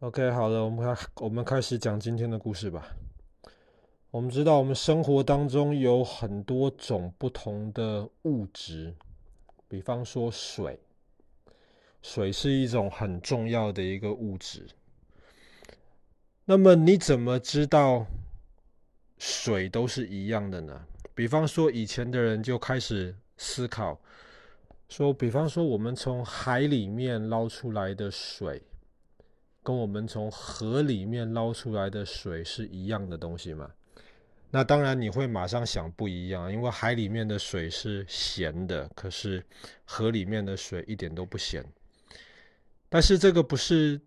OK，好了，我们开我们开始讲今天的故事吧。我们知道，我们生活当中有很多种不同的物质，比方说水，水是一种很重要的一个物质。那么你怎么知道水都是一样的呢？比方说，以前的人就开始思考，说，比方说，我们从海里面捞出来的水。跟我们从河里面捞出来的水是一样的东西吗？那当然你会马上想不一样，因为海里面的水是咸的，可是河里面的水一点都不咸。但是这个不是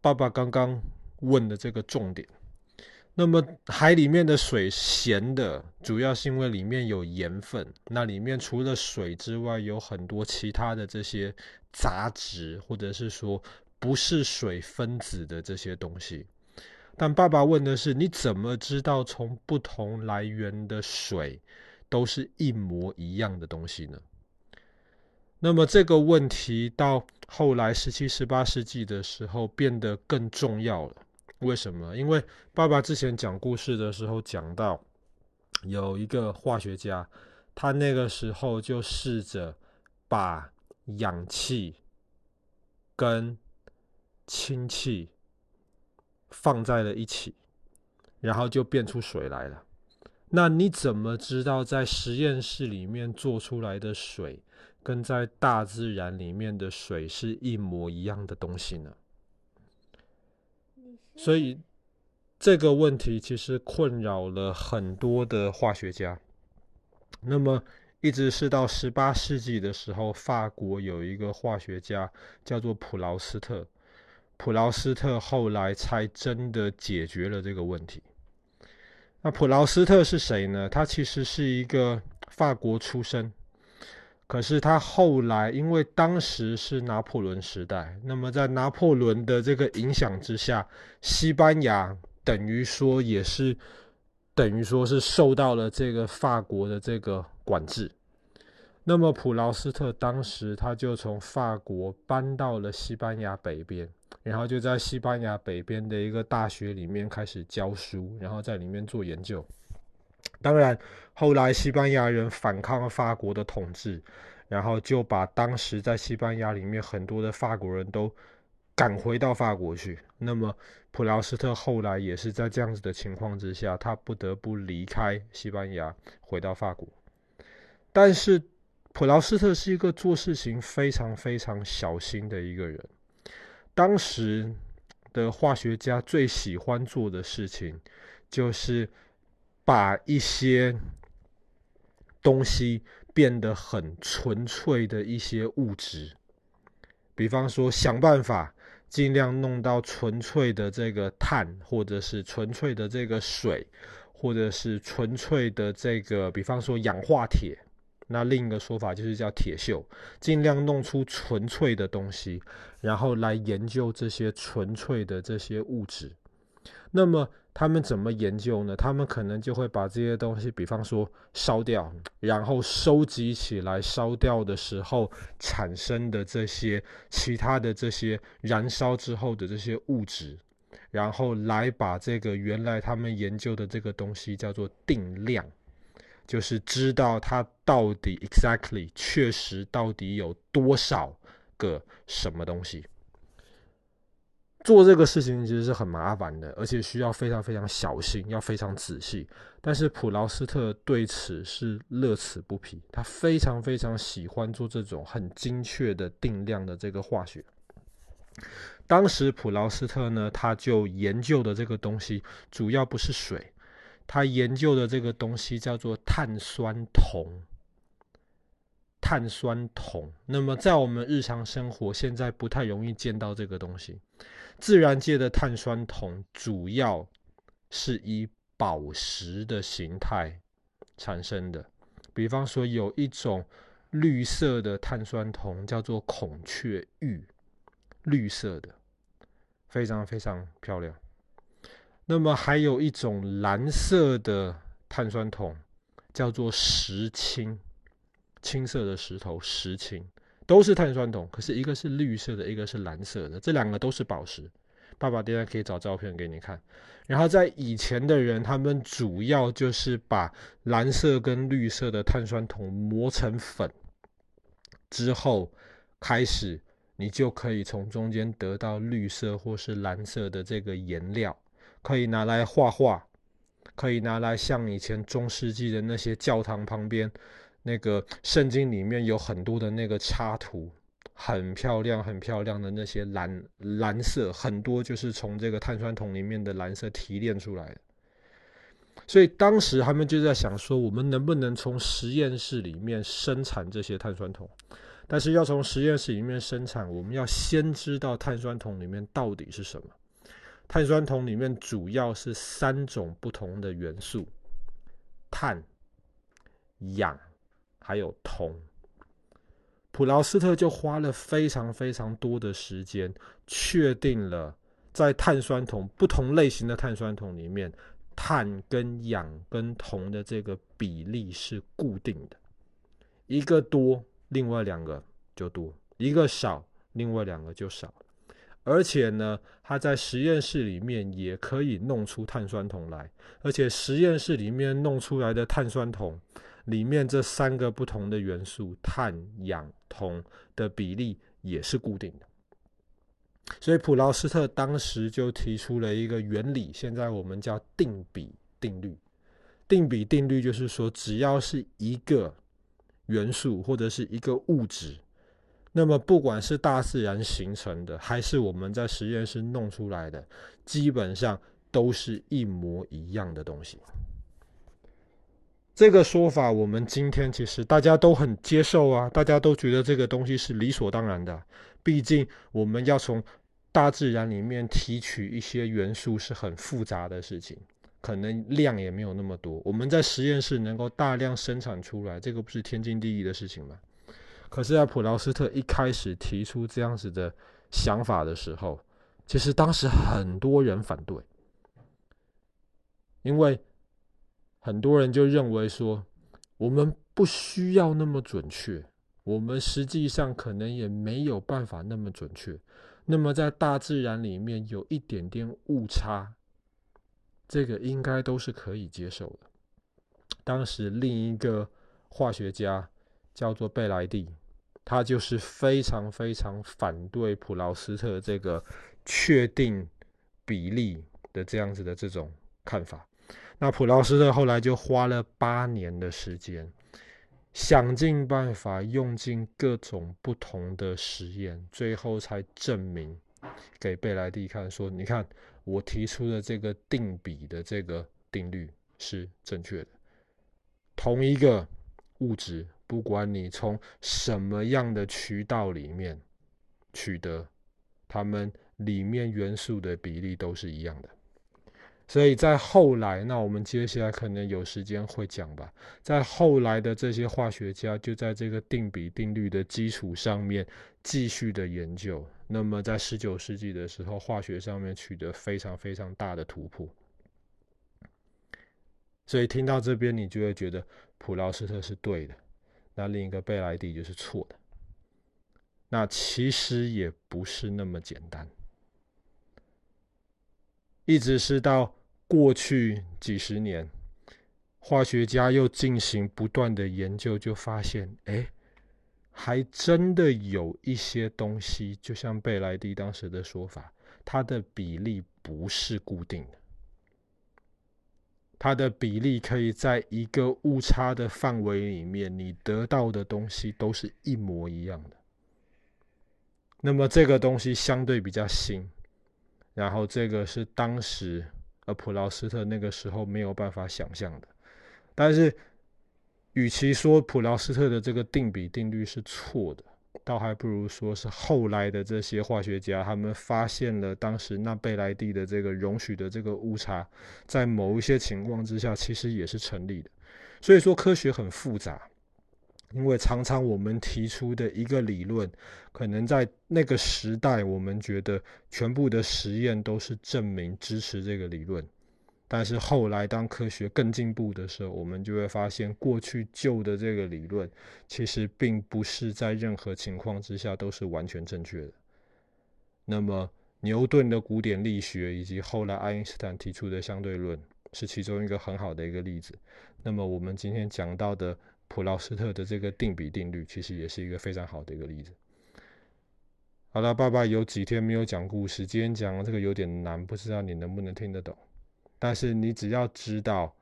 爸爸刚刚问的这个重点。那么海里面的水咸的，主要是因为里面有盐分。那里面除了水之外，有很多其他的这些杂质，或者是说。不是水分子的这些东西，但爸爸问的是：你怎么知道从不同来源的水都是一模一样的东西呢？那么这个问题到后来十七、十八世纪的时候变得更重要了。为什么？因为爸爸之前讲故事的时候讲到，有一个化学家，他那个时候就试着把氧气跟氢气放在了一起，然后就变出水来了。那你怎么知道在实验室里面做出来的水跟在大自然里面的水是一模一样的东西呢？所以这个问题其实困扰了很多的化学家。那么一直是到十八世纪的时候，法国有一个化学家叫做普劳斯特。普劳斯特后来才真的解决了这个问题。那普劳斯特是谁呢？他其实是一个法国出身，可是他后来因为当时是拿破仑时代，那么在拿破仑的这个影响之下，西班牙等于说也是等于说是受到了这个法国的这个管制。那么普劳斯特当时他就从法国搬到了西班牙北边。然后就在西班牙北边的一个大学里面开始教书，然后在里面做研究。当然，后来西班牙人反抗了法国的统治，然后就把当时在西班牙里面很多的法国人都赶回到法国去。那么，普劳斯特后来也是在这样子的情况之下，他不得不离开西班牙，回到法国。但是，普劳斯特是一个做事情非常非常小心的一个人。当时的化学家最喜欢做的事情，就是把一些东西变得很纯粹的一些物质，比方说想办法尽量弄到纯粹的这个碳，或者是纯粹的这个水，或者是纯粹的这个，比方说氧化铁。那另一个说法就是叫铁锈，尽量弄出纯粹的东西，然后来研究这些纯粹的这些物质。那么他们怎么研究呢？他们可能就会把这些东西，比方说烧掉，然后收集起来，烧掉的时候产生的这些其他的这些燃烧之后的这些物质，然后来把这个原来他们研究的这个东西叫做定量。就是知道它到底 exactly 确实到底有多少个什么东西。做这个事情其实是很麻烦的，而且需要非常非常小心，要非常仔细。但是普劳斯特对此是乐此不疲，他非常非常喜欢做这种很精确的定量的这个化学。当时普劳斯特呢，他就研究的这个东西主要不是水。他研究的这个东西叫做碳酸铜。碳酸铜，那么在我们日常生活现在不太容易见到这个东西。自然界的碳酸铜主要是以宝石的形态产生的，比方说有一种绿色的碳酸铜叫做孔雀玉，绿色的，非常非常漂亮。那么还有一种蓝色的碳酸铜，叫做石青，青色的石头，石青，都是碳酸铜，可是一个是绿色的，一个是蓝色的，这两个都是宝石，爸爸等下可以找照片给你看。然后在以前的人，他们主要就是把蓝色跟绿色的碳酸铜磨成粉之后，开始你就可以从中间得到绿色或是蓝色的这个颜料，可以拿来画画，可以拿来像以前中世纪的那些教堂旁边那个圣经里面有很多的那个插图。很漂亮，很漂亮的那些蓝蓝色，很多就是从这个碳酸铜里面的蓝色提炼出来的。所以当时他们就在想说，我们能不能从实验室里面生产这些碳酸铜？但是要从实验室里面生产，我们要先知道碳酸铜里面到底是什么。碳酸铜里面主要是三种不同的元素：碳、氧，还有铜。普劳斯特就花了非常非常多的时间，确定了在碳酸铜不同类型的碳酸铜里面，碳跟氧跟铜的这个比例是固定的，一个多，另外两个就多；一个少，另外两个就少。而且呢，他在实验室里面也可以弄出碳酸铜来，而且实验室里面弄出来的碳酸铜。里面这三个不同的元素碳、氧、铜的比例也是固定的，所以普劳斯特当时就提出了一个原理，现在我们叫定比定律。定比定律就是说，只要是一个元素或者是一个物质，那么不管是大自然形成的，还是我们在实验室弄出来的，基本上都是一模一样的东西。这个说法，我们今天其实大家都很接受啊，大家都觉得这个东西是理所当然的。毕竟我们要从大自然里面提取一些元素是很复杂的事情，可能量也没有那么多。我们在实验室能够大量生产出来，这个不是天经地义的事情吗？可是，在普劳斯特一开始提出这样子的想法的时候，其实当时很多人反对，因为。很多人就认为说，我们不需要那么准确，我们实际上可能也没有办法那么准确。那么在大自然里面有一点点误差，这个应该都是可以接受的。当时另一个化学家叫做贝莱蒂，他就是非常非常反对普劳斯特这个确定比例的这样子的这种看法。那普劳斯特后来就花了八年的时间，想尽办法，用尽各种不同的实验，最后才证明给贝莱蒂看，说：“你看，我提出的这个定比的这个定律是正确的。同一个物质，不管你从什么样的渠道里面取得，它们里面元素的比例都是一样的。”所以在后来，那我们接下来可能有时间会讲吧。在后来的这些化学家就在这个定比定律的基础上面继续的研究。那么在十九世纪的时候，化学上面取得非常非常大的突破。所以听到这边，你就会觉得普劳斯特是对的，那另一个贝莱蒂就是错的。那其实也不是那么简单。一直是到过去几十年，化学家又进行不断的研究，就发现，哎，还真的有一些东西，就像贝莱蒂当时的说法，它的比例不是固定的，它的比例可以在一个误差的范围里面，你得到的东西都是一模一样的。那么这个东西相对比较新。然后这个是当时呃普劳斯特那个时候没有办法想象的，但是与其说普劳斯特的这个定比定律是错的，倒还不如说是后来的这些化学家他们发现了当时那贝莱蒂的这个容许的这个误差，在某一些情况之下其实也是成立的。所以说科学很复杂。因为常常我们提出的一个理论，可能在那个时代，我们觉得全部的实验都是证明支持这个理论。但是后来当科学更进步的时候，我们就会发现过去旧的这个理论，其实并不是在任何情况之下都是完全正确的。那么牛顿的古典力学以及后来爱因斯坦提出的相对论是其中一个很好的一个例子。那么我们今天讲到的普劳斯特的这个定比定律，其实也是一个非常好的一个例子。好了，爸爸有几天没有讲故事，今天讲这个有点难，不知道你能不能听得懂。但是你只要知道，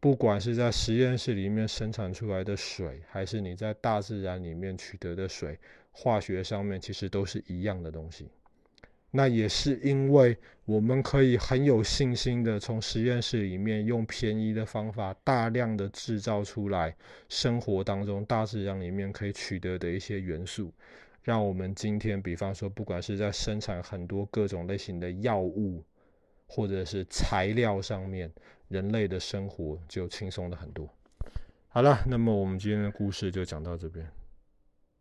不管是在实验室里面生产出来的水，还是你在大自然里面取得的水，化学上面其实都是一样的东西。那也是因为我们可以很有信心的从实验室里面用便宜的方法，大量的制造出来生活当中大自然里面可以取得的一些元素。让我们今天，比方说，不管是在生产很多各种类型的药物，或者是材料上面，人类的生活就轻松了很多。好了，那么我们今天的故事就讲到这边。